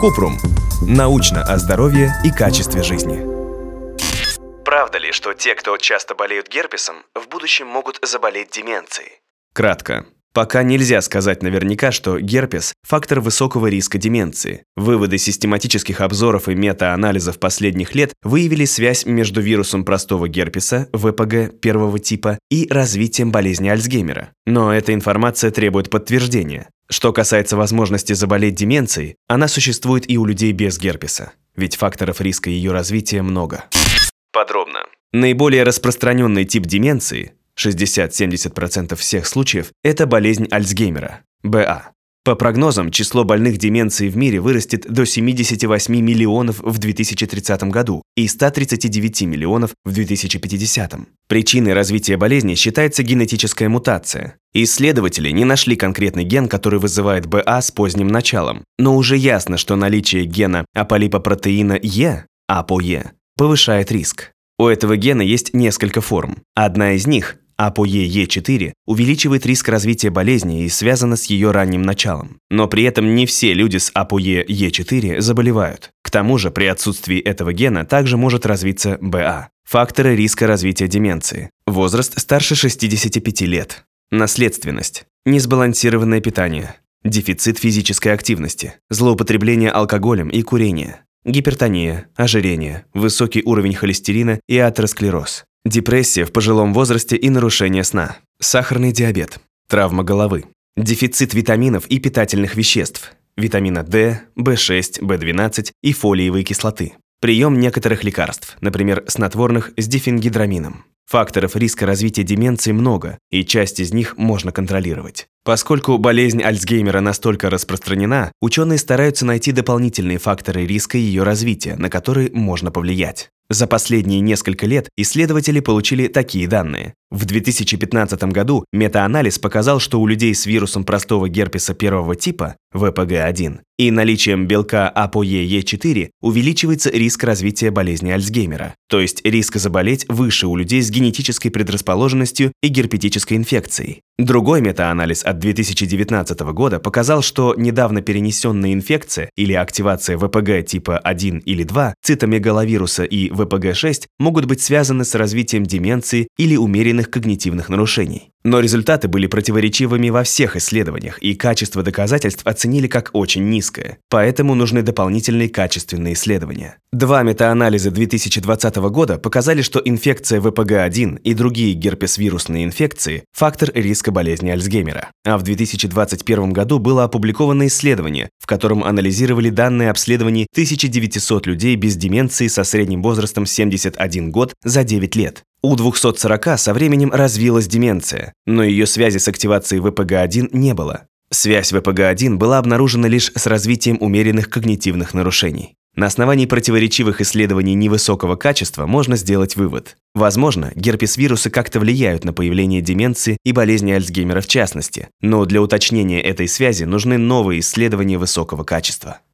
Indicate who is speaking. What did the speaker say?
Speaker 1: Купрум. Научно о здоровье и качестве жизни.
Speaker 2: Правда ли, что те, кто часто болеют герпесом, в будущем могут заболеть деменцией?
Speaker 1: Кратко. Пока нельзя сказать наверняка, что герпес – фактор высокого риска деменции. Выводы систематических обзоров и мета-анализов последних лет выявили связь между вирусом простого герпеса, ВПГ первого типа, и развитием болезни Альцгеймера. Но эта информация требует подтверждения. Что касается возможности заболеть деменцией, она существует и у людей без герпеса, ведь факторов риска ее развития много.
Speaker 2: Подробно.
Speaker 1: Наиболее распространенный тип деменции 60-70% всех случаев – это болезнь Альцгеймера, БА. По прогнозам, число больных деменцией в мире вырастет до 78 миллионов в 2030 году и 139 миллионов в 2050. Причиной развития болезни считается генетическая мутация. Исследователи не нашли конкретный ген, который вызывает БА с поздним началом, но уже ясно, что наличие гена аполипопротеина Е, АПОЕ, повышает риск. У этого гена есть несколько форм. Одна из них АПОЕ-Е4 увеличивает риск развития болезни и связана с ее ранним началом. Но при этом не все люди с АПОЕ-Е4 заболевают. К тому же при отсутствии этого гена также может развиться БА. Факторы риска развития деменции. Возраст старше 65 лет. Наследственность. Несбалансированное питание. Дефицит физической активности. Злоупотребление алкоголем и курение. Гипертония, ожирение, высокий уровень холестерина и атеросклероз. Депрессия в пожилом возрасте и нарушение сна. Сахарный диабет. Травма головы. Дефицит витаминов и питательных веществ. Витамина D, В6, В12 и фолиевой кислоты. Прием некоторых лекарств, например, снотворных с дифенгидрамином. Факторов риска развития деменции много, и часть из них можно контролировать. Поскольку болезнь Альцгеймера настолько распространена, ученые стараются найти дополнительные факторы риска ее развития, на которые можно повлиять. За последние несколько лет исследователи получили такие данные. В 2015 году метаанализ показал, что у людей с вирусом простого герпеса первого типа, ВПГ-1, и наличием белка АПОЕ4 увеличивается риск развития болезни Альцгеймера, то есть риск заболеть выше у людей с генетической предрасположенностью и герпетической инфекцией. Другой метаанализ от 2019 года показал, что недавно перенесенная инфекция или активация ВПГ типа 1 или 2, цитомегаловируса и ВПГ-6 могут быть связаны с развитием деменции или умеренных когнитивных нарушений. Но результаты были противоречивыми во всех исследованиях, и качество доказательств оценили как очень низкое. Поэтому нужны дополнительные качественные исследования. Два метаанализа 2020 года показали, что инфекция ВПГ-1 и другие герпес-вирусные инфекции – фактор риска болезни Альцгеймера. А в 2021 году было опубликовано исследование, в котором анализировали данные обследований 1900 людей без деменции со средним возрастом 71 год за 9 лет. У 240 со временем развилась деменция, но ее связи с активацией ВПГ-1 не было. Связь ВПГ-1 была обнаружена лишь с развитием умеренных когнитивных нарушений. На основании противоречивых исследований невысокого качества можно сделать вывод. Возможно, герпес-вирусы как-то влияют на появление деменции и болезни Альцгеймера в частности, но для уточнения этой связи нужны новые исследования высокого качества.